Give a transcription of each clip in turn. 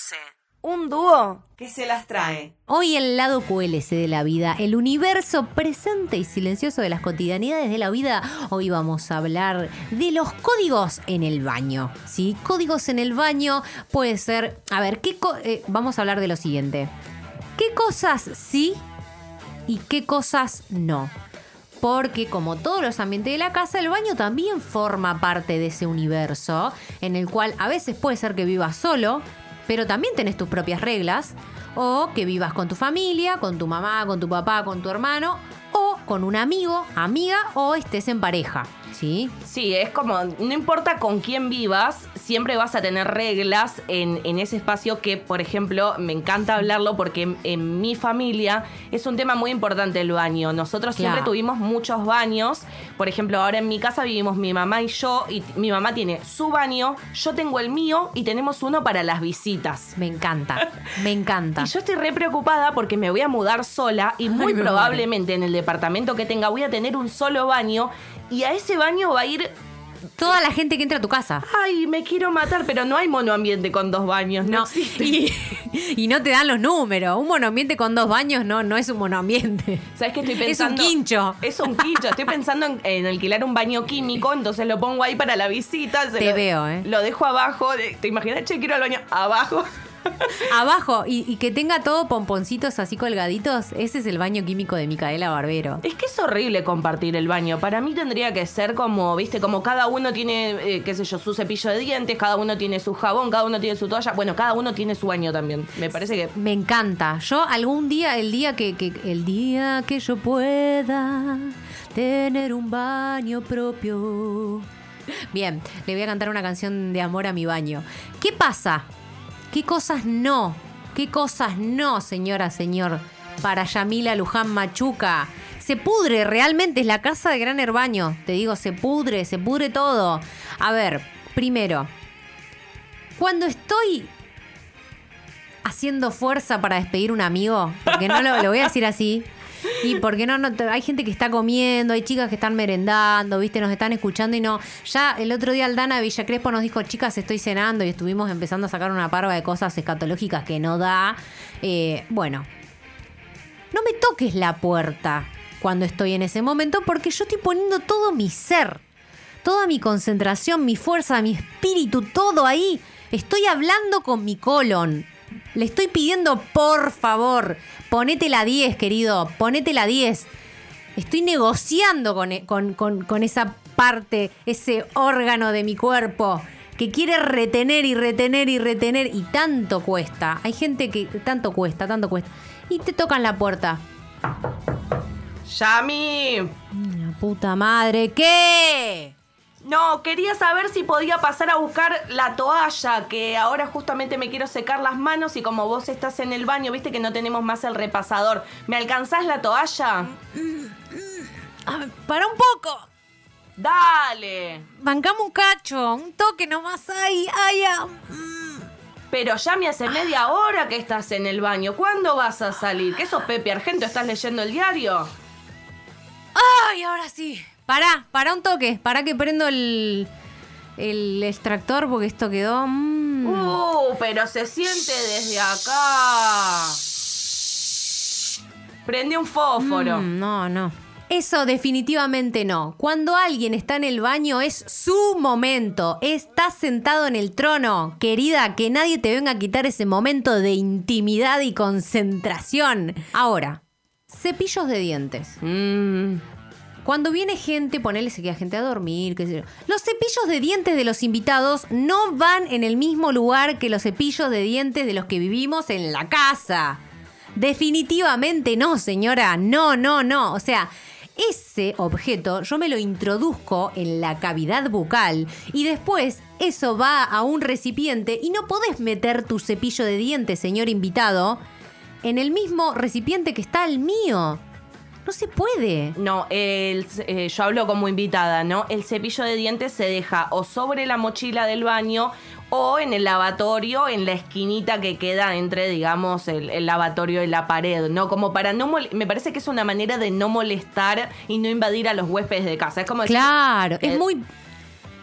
12. Un dúo que se las trae. Hoy el lado QLC de la vida, el universo presente y silencioso de las cotidianidades de la vida. Hoy vamos a hablar de los códigos en el baño. ¿sí? Códigos en el baño puede ser. A ver, ¿qué eh, vamos a hablar de lo siguiente. ¿Qué cosas sí y qué cosas no? porque como todos los ambientes de la casa, el baño también forma parte de ese universo en el cual a veces puede ser que vivas solo, pero también tenés tus propias reglas, o que vivas con tu familia, con tu mamá, con tu papá, con tu hermano, o con un amigo, amiga, o estés en pareja. ¿Sí? Sí, es como, no importa con quién vivas, siempre vas a tener reglas en, ese espacio que, por ejemplo, me encanta hablarlo porque en, mi familia es un tema muy importante el baño. Nosotros siempre tuvimos muchos baños. Por ejemplo, ahora en mi casa vivimos mi mamá y yo, y mi mamá tiene su baño, yo tengo el mío y tenemos uno para las visitas. Me encanta, me encanta. Y yo estoy re preocupada porque me voy a mudar sola y muy probablemente en el departamento que tenga voy a tener un solo baño y a ese baño va a ir toda la gente que entra a tu casa. Ay, me quiero matar, pero no hay monoambiente con dos baños, no, Y, no te dan los números. Un monoambiente con dos baños no, no es un monoambiente. ¿Sabes qué estoy pensando? Es un quincho. Es un quincho. Estoy pensando en, alquilar un baño químico, entonces lo pongo ahí para la visita. te veo, ¿eh? Lo dejo abajo. ¿Te imaginas, che, quiero al baño abajo? Abajo, y, que tenga todo pomponcitos así colgaditos, ese es el baño químico de Micaela Barbero. Es que es horrible compartir el baño. Para mí tendría que ser como, viste, como cada uno tiene, eh, qué sé yo, su cepillo de dientes, cada uno tiene su jabón, cada uno tiene su toalla. Bueno, cada uno tiene su baño también. Me parece que. Me encanta. Yo algún día, el día que, que el día que yo pueda tener un baño propio. Bien, le voy a cantar una canción de amor a mi baño. ¿Qué pasa? ¿Qué cosas no? ¿Qué cosas no, señora, señor? Para Yamila Luján Machuca. Se pudre, realmente es la casa de Gran Herbaño. Te digo, se pudre, se pudre todo. A ver, primero, cuando estoy haciendo fuerza para despedir un amigo, porque no lo, lo voy a decir así, y porque no, no, hay gente que está comiendo, hay chicas que están merendando, viste, nos están escuchando y no. Ya el otro día Aldana de Villa Crespo nos dijo, chicas, estoy cenando y estuvimos empezando a sacar una parva de cosas escatológicas que no da. Eh, bueno, no me toques la puerta cuando estoy en ese momento porque yo estoy poniendo todo mi ser, toda mi concentración, mi fuerza, mi espíritu, todo ahí. Estoy hablando con mi colon. Le estoy pidiendo, por favor, ponete la 10, querido, ponete la 10. Estoy negociando e, con, con, esa parte, ese órgano de mi cuerpo que quiere retener y retener y retener y tanto cuesta. Hay gente que tanto cuesta, tanto cuesta. Y te tocan la puerta. Yami. La puta madre, ¿qué? No, quería saber si podía pasar a buscar la toalla, que ahora justamente me quiero secar las manos y como vos estás en el baño, viste que no tenemos más el repasador. ¿Me alcanzás la toalla? para un poco. Dale. Bancamos un cacho, un toque nomás ahí, ay, Pero ya me hace media hora que estás en el baño. ¿Cuándo vas a salir? ¿Qué sos Pepe Argento? ¿Estás leyendo el diario? Ay, ahora sí. Pará, para un toque. Para que prendo el, el extractor porque esto quedó. Mm. Uh, pero se siente desde acá. Prende un fósforo. Mm, no, no. Eso definitivamente no. Cuando alguien está en el baño es su momento. Estás sentado en el trono. Querida, que nadie te venga a quitar ese momento de intimidad y concentración. Ahora, cepillos de dientes. Mmm. Cuando viene gente, ponele se queda gente a dormir, qué sé yo. Los cepillos de dientes de los invitados no van en el mismo lugar que los cepillos de dientes de los que vivimos en la casa. Definitivamente no, señora. No, no, no. O sea, ese objeto yo me lo introduzco en la cavidad bucal y después eso va a un recipiente y no podés meter tu cepillo de dientes, señor invitado, en el mismo recipiente que está el mío. No se puede. No, el, eh, yo hablo como invitada, ¿no? El cepillo de dientes se deja o sobre la mochila del baño o en el lavatorio, en la esquinita que queda entre, digamos, el, lavatorio y la pared, ¿no? Como para no me parece que es una manera de no molestar y no invadir a los huéspedes de casa. Es como Claro, es muy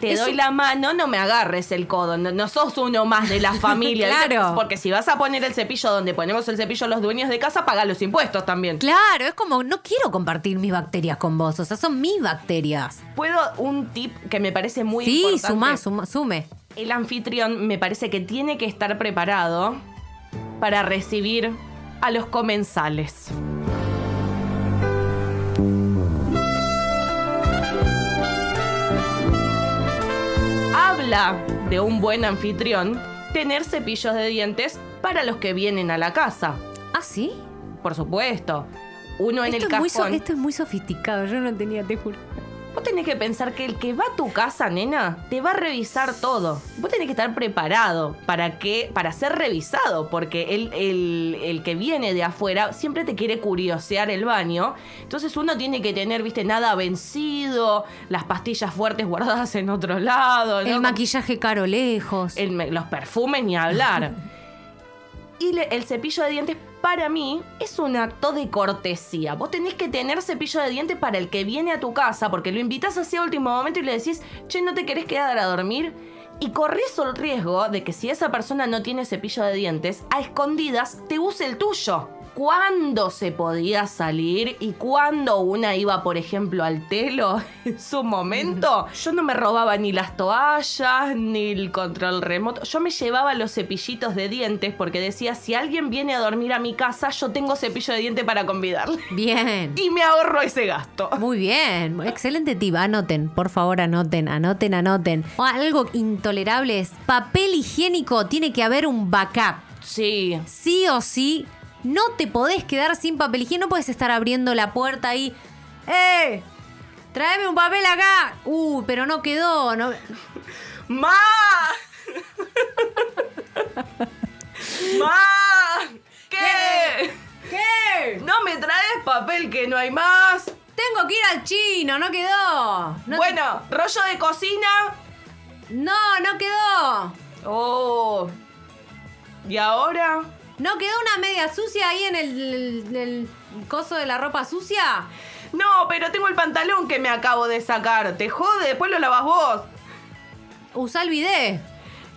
te Es doy un- la mano, no me agarres el codo. No, no sos uno más de la familia. Claro. Porque si vas a poner el cepillo donde ponemos el cepillo los dueños de casa, paga los impuestos también. Claro, es como, no quiero compartir mis bacterias con vos, o sea, son mis bacterias. Puedo un tip que me parece muy sí, importante. suma, suma, sume. El anfitrión me parece que tiene que estar preparado para recibir a los comensales. Habla de un buen anfitrión tener cepillos de dientes para los que vienen a la casa. ¿Ah, sí? Por supuesto. Uno en Esto, el es muy so- cajón. esto es muy sofisticado, yo no tenía, te juro. Vos tenés que pensar que el que va a tu casa, nena, te va a revisar todo. Vos tenés que estar preparado para que, para ser revisado, porque el, el- el que viene de afuera siempre te quiere curiosear el baño. Entonces uno tiene que tener, viste, nada vencido, las pastillas fuertes guardadas en otro lado. ¿no? El maquillaje caro lejos. El los perfumes ni hablar. y le- el cepillo de dientes para mí es un acto de cortesía. Vos tenés que tener cepillo de dientes para el que viene a tu casa, porque lo invitas hacia último momento y le decís, che, ¿no te querés quedar a dormir? Y corres el riesgo de que si esa persona no tiene cepillo de dientes, a escondidas te use el tuyo. ¿Cuándo se podía salir y cuándo una iba, por ejemplo, al telo en su momento? Yo no me robaba ni las toallas, ni el control remoto. Yo me llevaba los cepillitos de dientes porque decía, si alguien viene a dormir a mi casa, yo tengo cepillo de diente para convidarle. Bien. Y me ahorro ese gasto. Muy bien, excelente tip. Anoten, por favor, anoten, anoten, anoten. O algo intolerable es papel higiénico. Tiene que haber un backup. Sí. Sí o sí, no te podés quedar sin papel higiénico. No puedes estar abriendo la puerta ahí. ¡Eh! Tráeme un papel acá. Uh, pero no quedó. No... ¡Ma! ¡Ma! ¿Qué? ¿Qué? ¿No me traes papel que no hay más? Tengo que ir al chino, no quedó. No, bueno, rollo de cocina. no, no quedó. Oh. ¿Y ahora? ¿No quedó una media sucia ahí en el, el- el coso de la ropa sucia? No, pero tengo el pantalón que me acabo de sacar. Te jode, después lo lavas vos. Usa el bidet.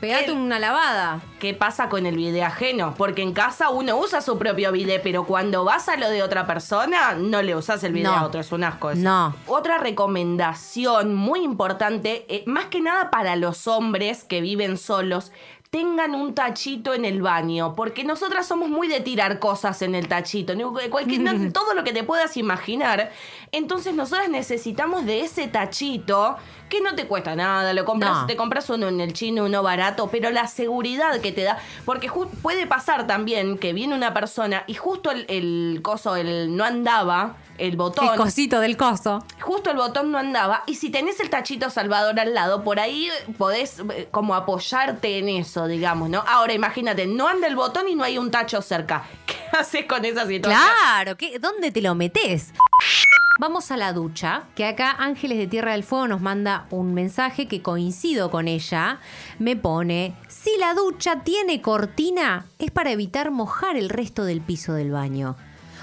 Pegate El- una lavada. ¿Qué pasa con el bidet ajeno? Porque en casa uno usa su propio bidet, pero cuando vas a lo de otra persona, no le usas el bidet No. a otro, es un asco. eso. No. Otra recomendación muy importante, eh, más que nada para los hombres que viven solos, tengan un tachito en el baño, porque nosotras somos muy de tirar cosas en el tachito. Cualquier- no- todo lo que te puedas imaginar. Entonces nosotras necesitamos de ese tachito que no te cuesta nada, lo compras, No. te compras uno en el chino, uno barato, pero la seguridad que te da, porque puede pasar también que viene una persona y justo el, el coso, el no andaba, el botón, El cosito del coso. justo el botón no andaba y si tenés el tachito salvador al lado, por ahí podés eh, como apoyarte en eso, digamos, ¿no? Ahora imagínate, no anda el botón y no hay un tacho cerca. ¿Qué haces con esa situación? Claro, ¿qué- ¿dónde te lo metes? Vamos a la ducha, que acá Ángeles de Tierra del Fuego nos manda un mensaje que coincido con ella. Me pone, si la ducha tiene cortina, es para evitar mojar el resto del piso del baño.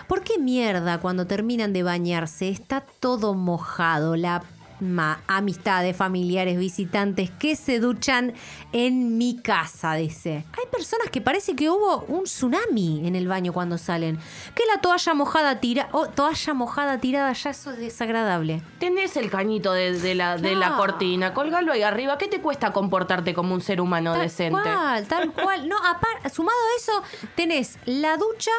¿Por qué mierda cuando terminan de bañarse está todo mojado? La ma- amistades, familiares, visitantes que se duchan en mi casa, dice. Hay personas que parece que hubo un tsunami en el baño cuando salen. Que la toalla mojada tira, oh, toalla mojada tirada, ya eso es desagradable. Tenés el cañito de, de la, de la Claro. cortina, colgalo ahí arriba. ¿Qué te cuesta comportarte como un ser humano Tal decente? cual, tal cual. No, sumado a eso, tenés la ducha,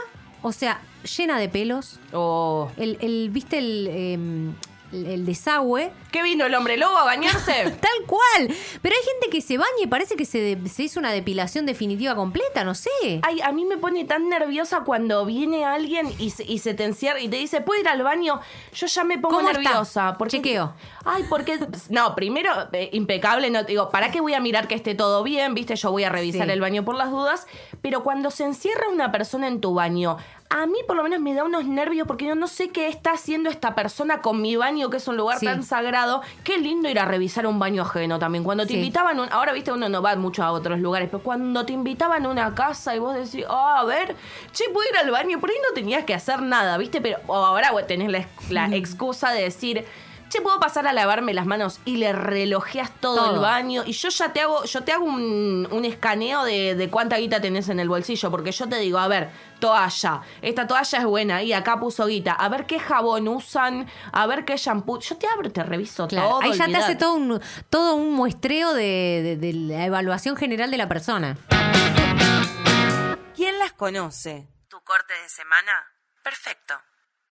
o sea, llena de pelos. Oh. El, el ¿viste el, em, el- desagüe? ¿Qué vino el hombre lobo a bañarse? Tal cual. Pero hay gente que se baña y parece que se, de- se hizo una depilación definitiva completa, no sé. Ay, a mí me pone tan nerviosa cuando viene alguien y se, y se te encierra y te dice, ¿puedo ir al baño? Yo ya me pongo ¿Cómo está? nerviosa. Porque, Chequeo. Ay, porque. No, primero, eh, impecable. No, digo, ¿para qué voy a mirar que esté todo bien? Viste, yo voy a revisar Sí. el baño por las dudas. Pero cuando se encierra una persona en tu baño, a mí por lo menos me da unos nervios porque yo no sé qué está haciendo esta persona con mi baño, que es un lugar Sí. tan sagrado. Qué lindo ir a revisar un baño ajeno también. Cuando te Sí. invitaban, un- ahora viste, uno no va mucho a otros lugares, pero cuando te invitaban a una casa y vos decís, ah, a ver, che, puedo ir al baño, por ahí no tenías que hacer nada, viste, pero ahora bueno, tenés la, la excusa de decir, che, ¿puedo pasar a lavarme las manos? Y le relojeas todo, Todo. el baño. Y yo ya te hago, yo te hago un, un escaneo de, de cuánta guita tenés en el bolsillo. Porque yo te digo, a ver, toalla. Esta toalla es buena. Y acá puso guita. A ver qué jabón usan. A ver qué shampoo. Yo te abro, te reviso Claro, todo. ahí ya te hace todo un, todo un muestreo de, de- de la evaluación general de la persona. ¿Quién las conoce? ¿Tu corte de semana? Perfecto.